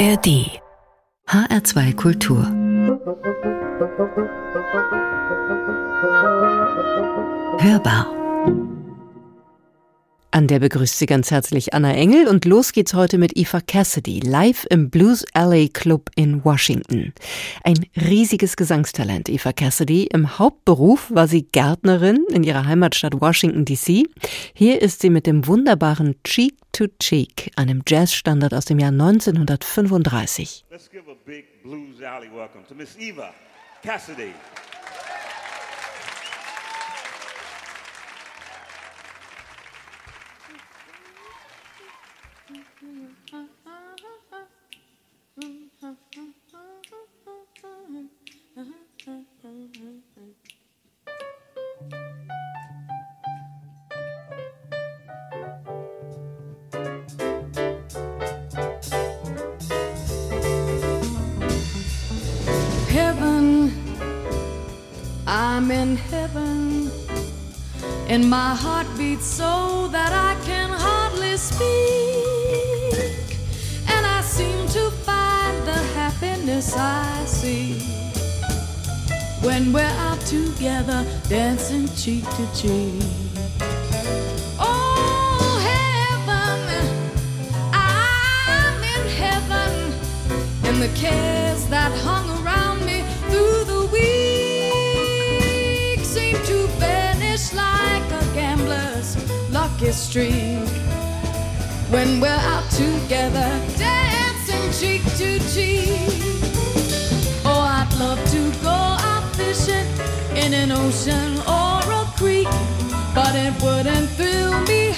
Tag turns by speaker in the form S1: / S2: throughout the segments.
S1: ARD HR2 Kultur. Hörbar an der begrüßt Sie ganz herzlich Anna Engel und los geht's heute mit Eva Cassidy live im Blues Alley Club in Washington. Ein riesiges Gesangstalent, Eva Cassidy. Im Hauptberuf war sie Gärtnerin in ihrer Heimatstadt Washington DC. Hier ist sie mit dem wunderbaren Cheek to Cheek, einem Jazzstandard aus dem Jahr 1935. Let's give a big Blues Alley welcome to Miss Eva Cassidy.
S2: I'm in heaven, and my heart beats so that I can hardly speak, and I seem to find the happiness I see when we're out together, dancing cheek to cheek. Oh, heaven, I'm in heaven, and the cares that hung lucky streak. When we're out together, dancing cheek to cheek. Oh, I'd love to go out fishing in an ocean or a creek, but it wouldn't thrill me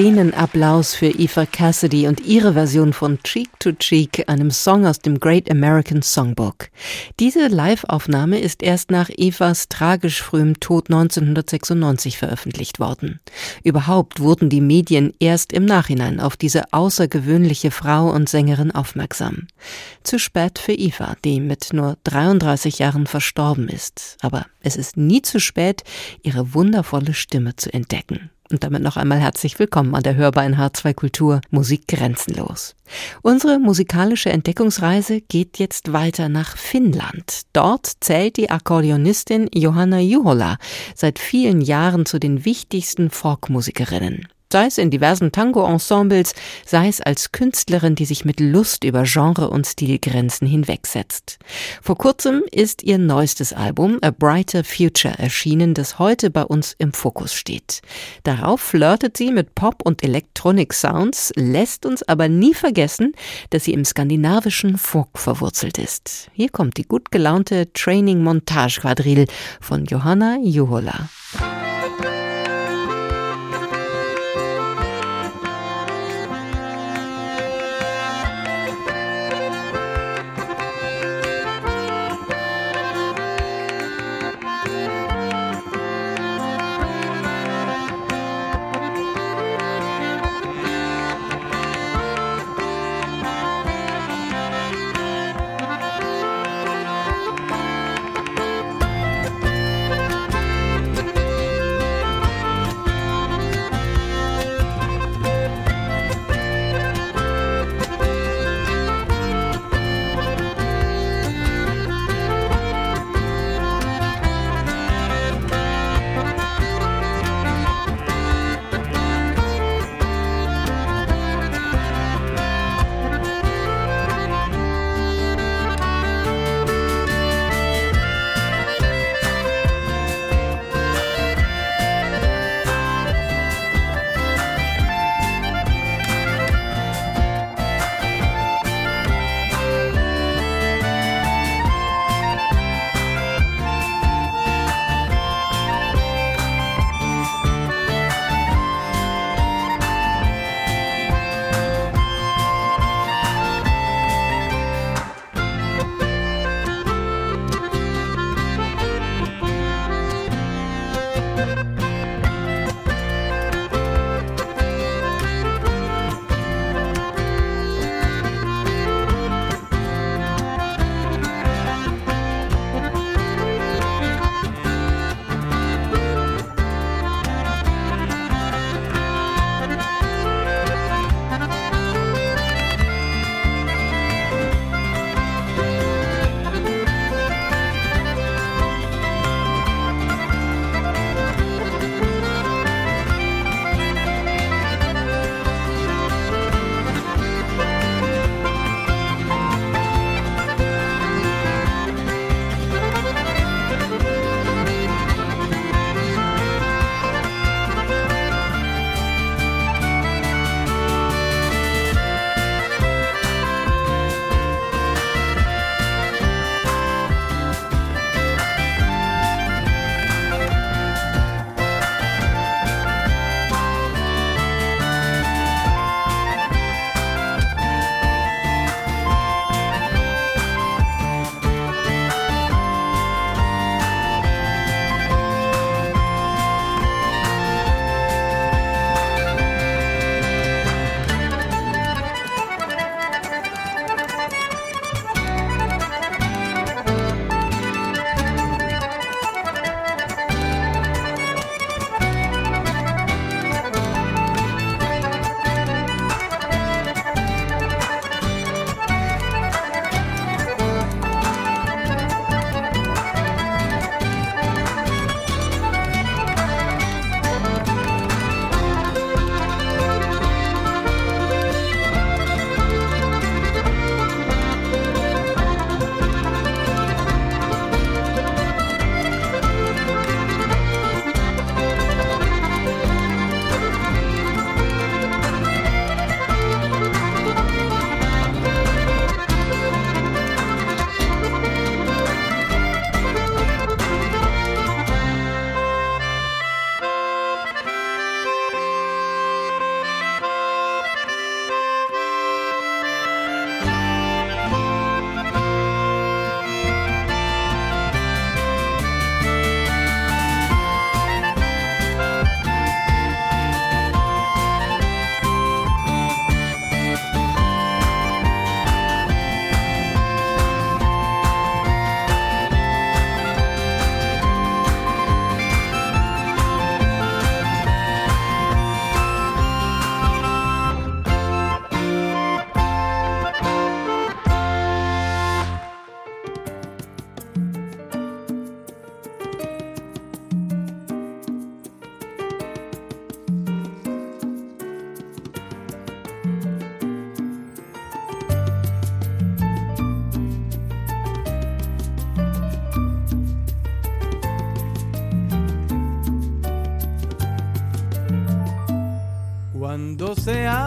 S1: Szenenapplaus für Eva Cassidy und ihre Version von Cheek to Cheek, einem Song aus dem Great American Songbook. Diese Live-Aufnahme ist erst nach Evas tragisch frühem Tod 1996 veröffentlicht worden. Überhaupt wurden die Medien erst im Nachhinein auf diese außergewöhnliche Frau und Sängerin aufmerksam. Zu spät für Eva, die mit nur 33 Jahren verstorben ist. Aber es ist nie zu spät, ihre wundervolle Stimme zu entdecken. Und damit noch einmal herzlich willkommen an der Hörbar in H2 Kultur Musik grenzenlos. Unsere musikalische Entdeckungsreise geht jetzt weiter nach Finnland. Dort zählt die Akkordeonistin Johanna Juhola seit vielen Jahren zu den wichtigsten Folkmusikerinnen sei es in diversen Tango-Ensembles, sei es als Künstlerin, die sich mit Lust über Genre- und Stilgrenzen hinwegsetzt. Vor kurzem ist ihr neuestes Album A Brighter Future erschienen, das heute bei uns im Fokus steht. Darauf flirtet sie mit Pop- und Electronic-Sounds, lässt uns aber nie vergessen, dass sie im skandinavischen Folk verwurzelt ist. Hier kommt die gut gelaunte Training-Montage-Quadrille von Johanna Juhola.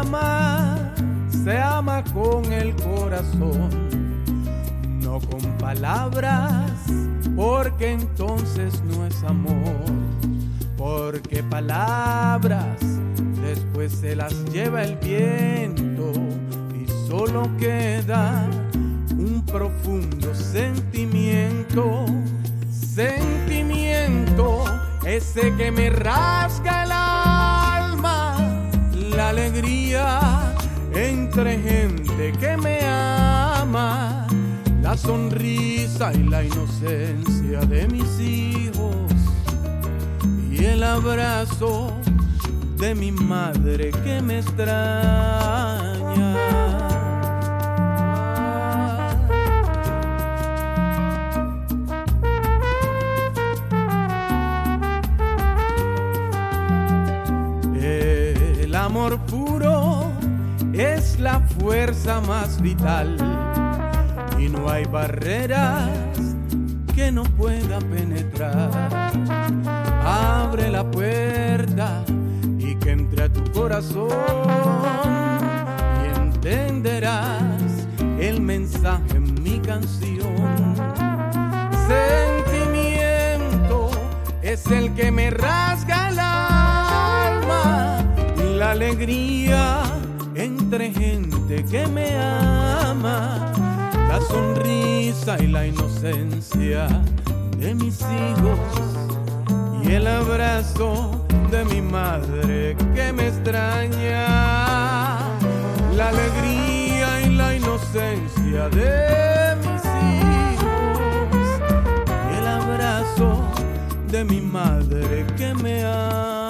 S3: Ama, se ama con el corazón, no con palabras, porque entonces no es amor, porque palabras después se las lleva el viento y solo queda un profundo sentimiento, sentimiento, ese que me rasga entre gente que me ama, la sonrisa y la inocencia de mis hijos y el abrazo de mi madre que me extraña. Más vital y no hay barreras que no pueda penetrar. Abre la puerta y que entre a tu corazón y entenderás el mensaje en mi canción. Sentimiento es el que me rasga el alma, la alegría entre gente que me ama, la sonrisa y la inocencia de mis hijos y el abrazo de mi madre que me extraña, la alegría y la inocencia de mis hijos y el abrazo de mi madre que me ama.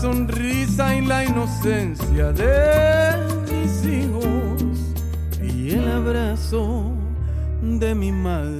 S3: Sonrisa y la inocencia de mis hijos y el abrazo de mi madre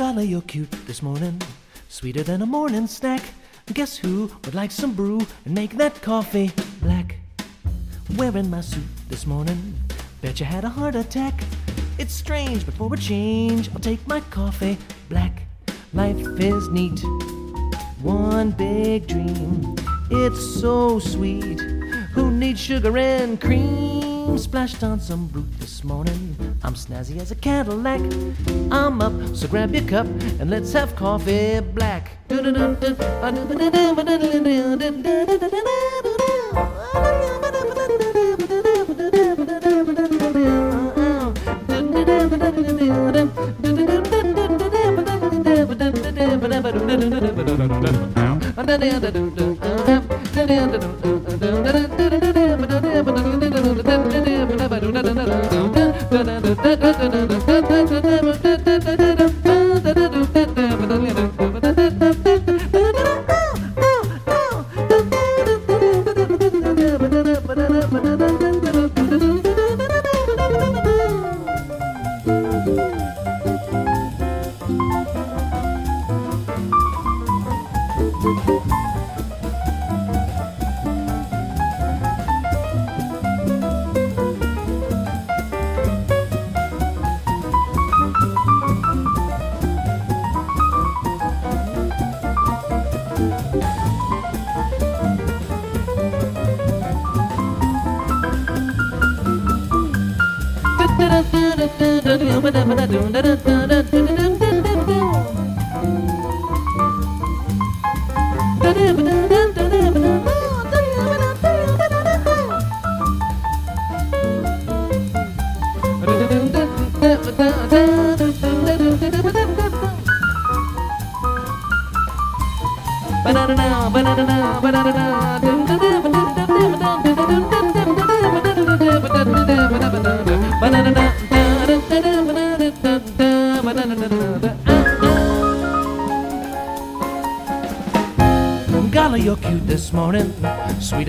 S4: Golly, you're cute this morning, sweeter than a morning snack. Guess who would like some brew and make that coffee black? Wearing my suit this morning, bet you had a heart attack. It's strange, but for a change, I'll take my coffee black. Life is neat, one big dream. It's so sweet. Who needs sugar and cream? Splashed on some Brut this morning. I'm snazzy as a Cadillac. I'm up, so grab your cup and let's have coffee black. Golly,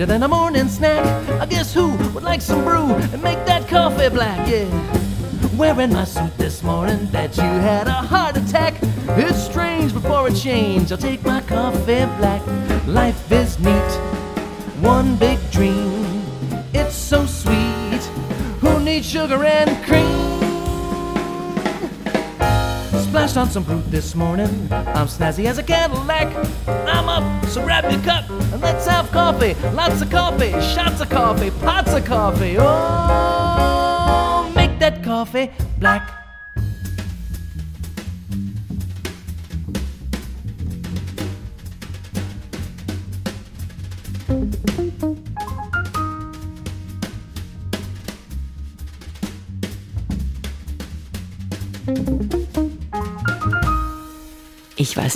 S4: sweeter than a morning snack. I guess who would like some brew and make that coffee black? Yeah, wearing my suit this morning, that you had a heart attack. It's strange before a change. I'll take my coffee black. Life is neat, one big dream. It's so sweet. Who needs sugar and cream? Splashed on some fruit this morning. I'm snazzy as a Cadillac. I'm up, so grab your cup let's have coffee. Lots of coffee, shots of coffee, pots of coffee. Oh, make that coffee black.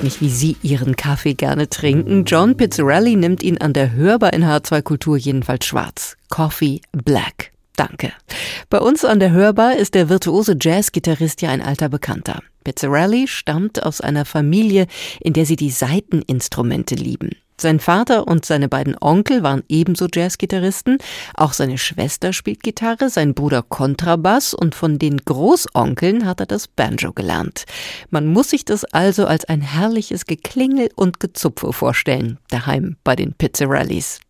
S1: Nicht, wie Sie Ihren Kaffee gerne trinken. John Pizzarelli nimmt ihn an der Hörbar in H2 Kultur jedenfalls schwarz. Coffee Black. Danke. Bei uns an der Hörbar ist der virtuose Jazzgitarrist ja ein alter Bekannter. Pizzarelli stammt aus einer Familie, in der sie die Saiteninstrumente lieben. Sein Vater und seine beiden Onkel waren ebenso Jazzgitarristen, auch seine Schwester spielt Gitarre, sein Bruder Kontrabass und von den Großonkeln hat er das Banjo gelernt. Man muss sich das also als ein herrliches Geklingel und Gezupfe vorstellen, daheim bei den Pizzarellis.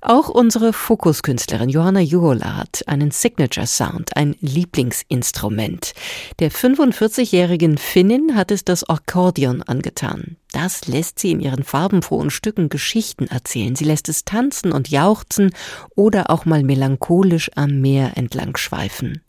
S1: Auch unsere Fokuskünstlerin Johanna Juhola hat einen Signature Sound, ein Lieblingsinstrument. Der 45-jährigen Finnin hat es das Akkordeon angetan. Das lässt sie in ihren farbenfrohen Stücken Geschichten erzählen. Sie lässt es tanzen und jauchzen oder auch mal melancholisch am Meer entlang schweifen.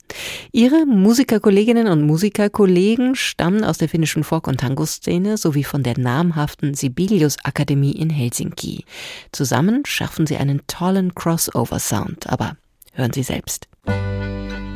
S1: Ihre Musikerkolleginnen und Musikerkollegen stammen aus der finnischen Folk- und Tango-Szene sowie von der namhaften Sibelius-Akademie in Helsinki. Zusammen schaffen sie einen tollen Crossover-Sound, aber hören Sie selbst.
S5: you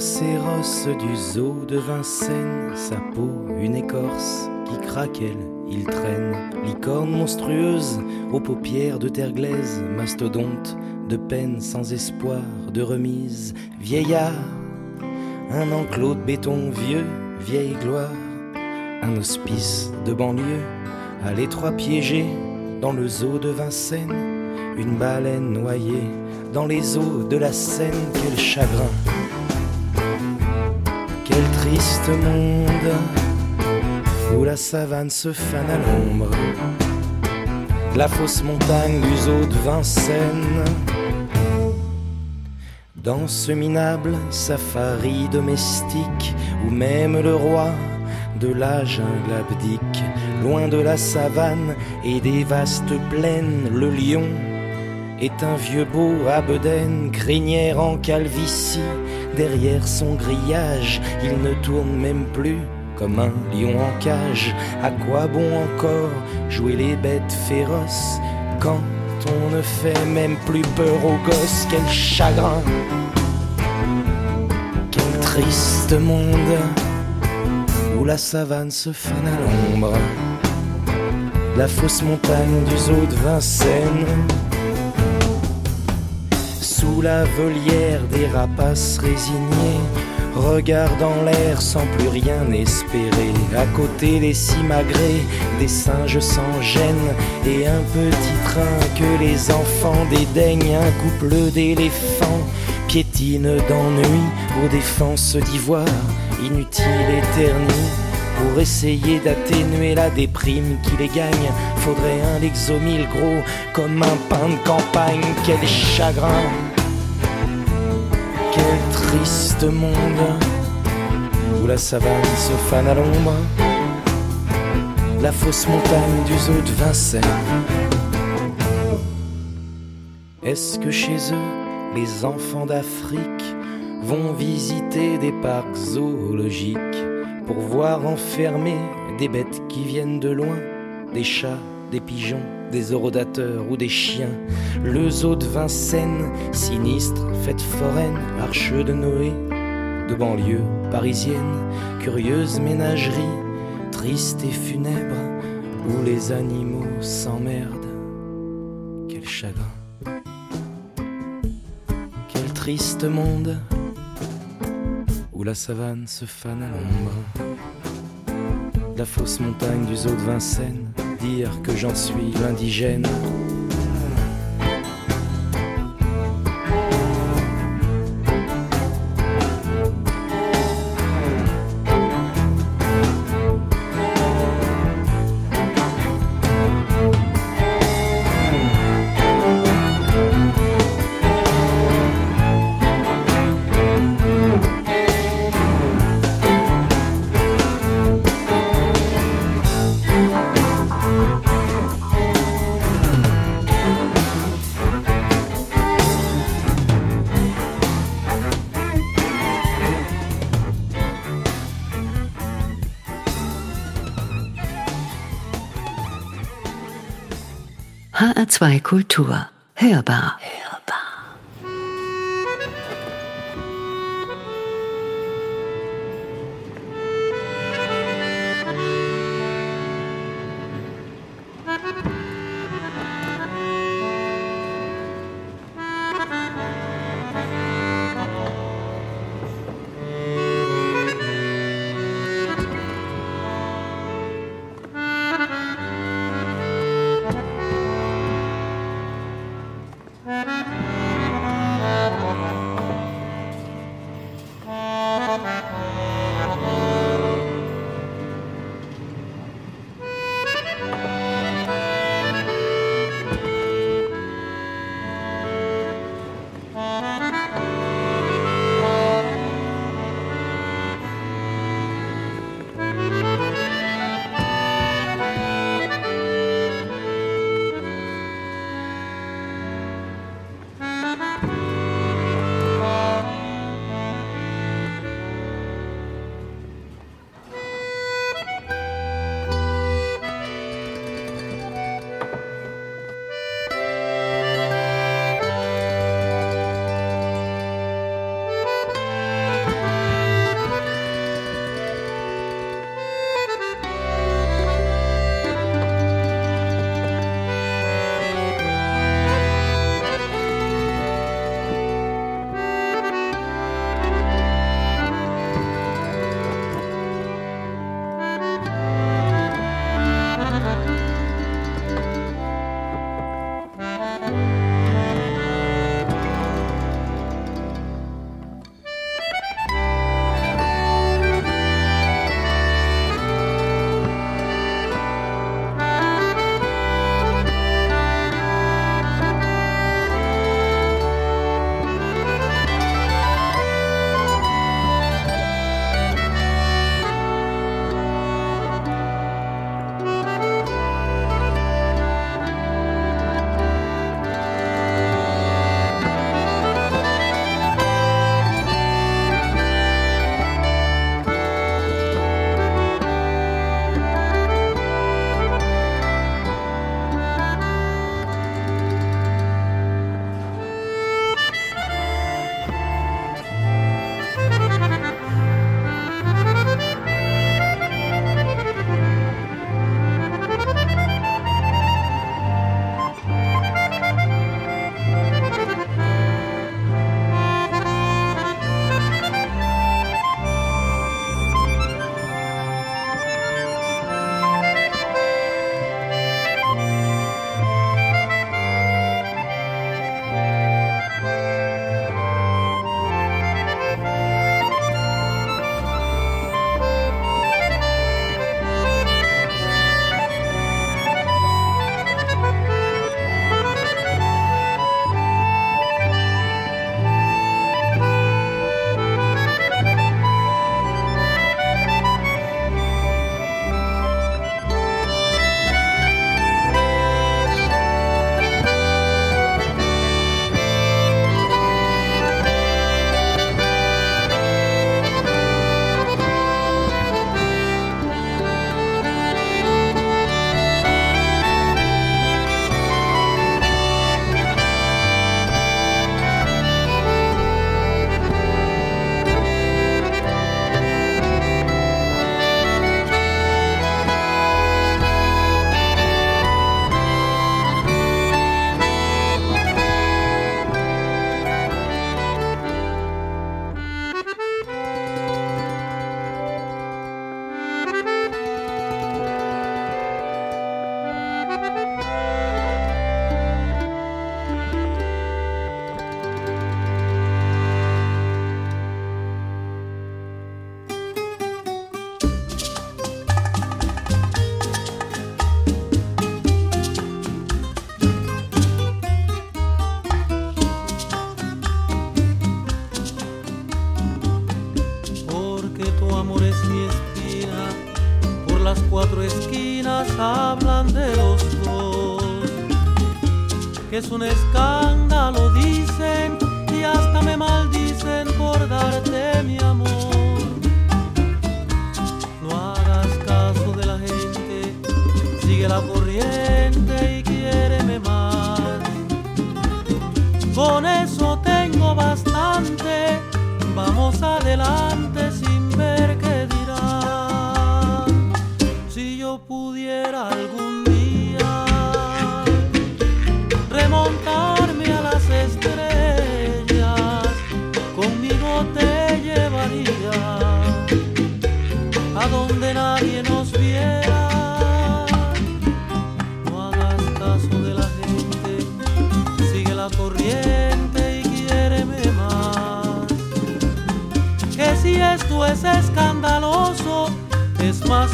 S6: rhinocéros du zoo de Vincennes, sa peau une écorce qui craquelle, il traîne. Licorne monstrueuse aux paupières de terre glaise, mastodonte de peine sans espoir de remise. Vieillard, un enclos de béton vieux, vieille gloire, un hospice de banlieue, à l'étroit piégé dans le zoo de Vincennes, une baleine noyée dans les eaux de la Seine, quel chagrin. Quel triste monde où la savane se fane à l'ombre. La fausse montagne du zoo de Vincennes. Dans ce minable safari domestique où même le roi de la jungle abdique, loin de la savane et des vastes plaines, le lion est un vieux beau à crinière en calvitie, derrière son grillage, il ne tourne même plus comme un lion en cage. À quoi bon encore jouer les bêtes féroces quand on ne fait même plus peur aux gosses? Quel chagrin, quel triste monde où la savane se fane à l'ombre, la fausse montagne du zoo de Vincennes, sous la volière des rapaces résignés, regardant l'air sans plus rien espérer, à côté des simagrées, des singes sans gêne, et un petit train que les enfants dédaignent, un couple d'éléphants piétine d'ennui aux défenses d'ivoire, inutile et ternie. Pour essayer d'atténuer la déprime qui les gagne, faudrait un Lexomil gros comme un pain de campagne. Quel chagrin, quel triste monde où la savane se fane à l'ombre, la fausse montagne du zoo de Vincennes. Est-ce que chez eux, les enfants d'Afrique vont visiter des parcs zoologiques pour voir enfermer des bêtes qui viennent de loin, des chats, des pigeons, des orodateurs ou des chiens. Le zoo de Vincennes, sinistre, fête foraine, arche de Noé, de banlieue parisienne, curieuse ménagerie, triste et funèbre, où les animaux s'emmerdent. Quel chagrin quel triste monde où la savane se fane à l'ombre. La fausse montagne du zoo de Vincennes, dire que j'en suis l'indigène.
S7: HR2 Kultur. Hörbar.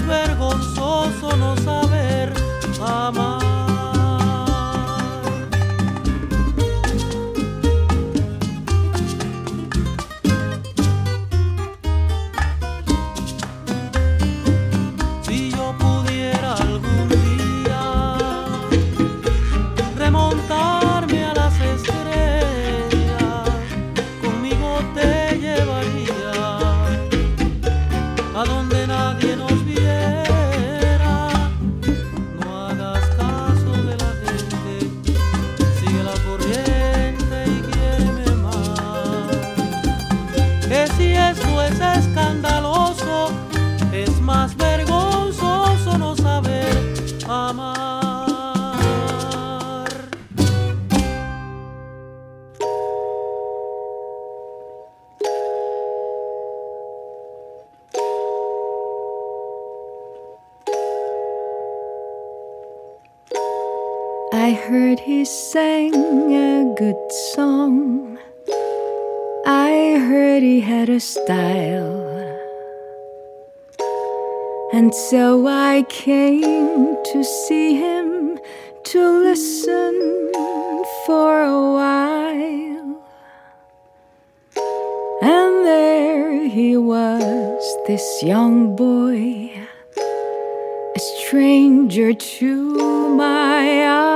S8: verbos
S2: I heard he sang a good song. I heard he had a style. And so I came to see him to listen for a while. And there he was, this young boy a stranger to my eyes,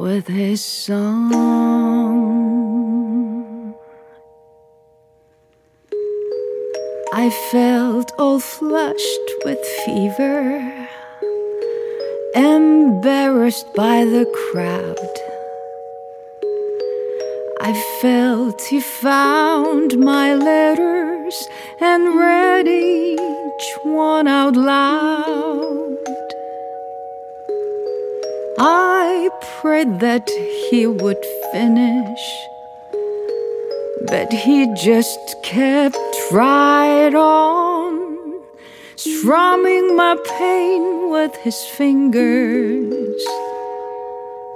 S2: with his song. I felt all flushed with fever, embarrassed by the crowd. I felt he found my letters and read each one out loud. I prayed that he would finish, but he just kept right on, strumming my pain with his fingers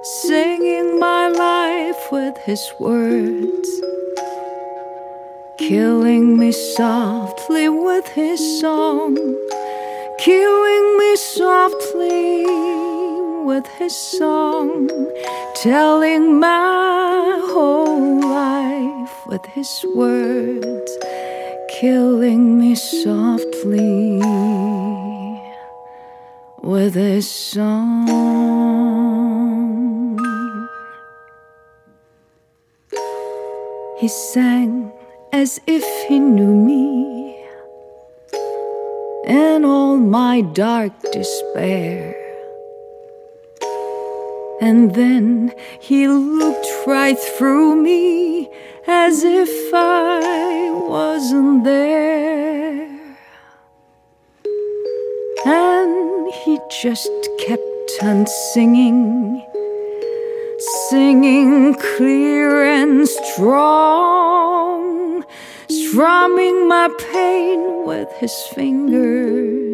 S2: singing my life with his words, killing me softly with his song, killing me softly with his song, telling my whole life with his words, killing me softly with his song. He sang as if he knew me in all my dark despair. And then he looked right through me as if I wasn't there. And he just kept on singing singing clear and strong, strumming my pain with his fingers,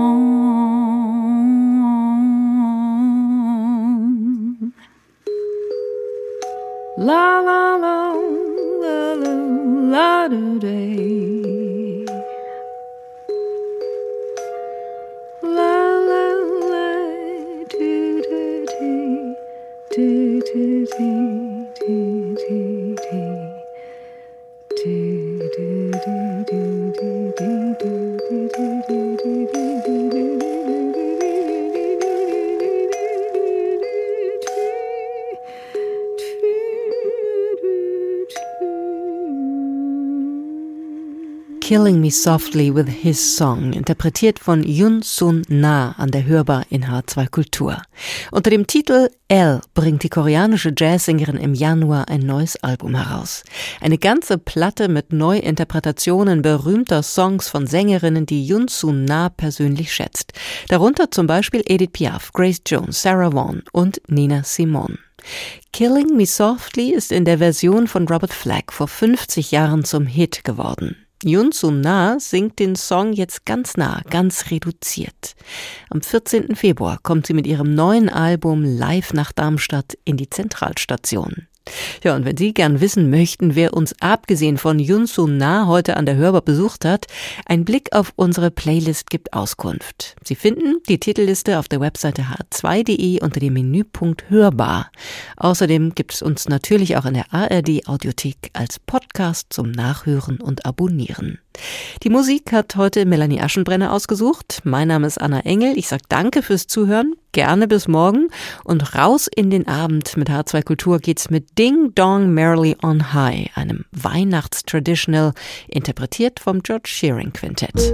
S2: La la la la la la day.
S1: Killing Me Softly with His Song, interpretiert von Yun Sun Na an der Hörbar in H2 Kultur. Unter dem Titel L bringt die koreanische Jazzsängerin im Januar ein neues Album heraus. Eine ganze Platte mit Neuinterpretationen berühmter Songs von Sängerinnen, die Yun Sun Na persönlich schätzt. Darunter zum Beispiel Edith Piaf, Grace Jones, Sarah Vaughan und Nina Simone. Killing Me Softly ist in der Version von Robert Flack vor 50 Jahren zum Hit geworden. Yun Sun Na singt den Song jetzt ganz nah, ganz reduziert. Am 14. Februar kommt sie mit ihrem neuen Album Live nach Darmstadt in die Zentralstation. Ja, und wenn Sie gern wissen möchten, wer uns abgesehen von Yun Sun Na heute an der Hörbar besucht hat, ein Blick auf unsere Playlist gibt Auskunft. Sie finden die Titelliste auf der Webseite h2.de unter dem Menüpunkt Hörbar. Außerdem gibt es uns natürlich auch in der ARD Audiothek als Podcast zum Nachhören und Abonnieren. Die Musik hat heute Melanie Aschenbrenner ausgesucht. Mein Name ist Anna Engel. Ich sage danke fürs Zuhören. Gerne bis morgen. Und raus in den Abend mit H2 Kultur geht's mit Ding Dong Merrily on High, einem Weihnachtstraditional, interpretiert vom George Shearing Quintett.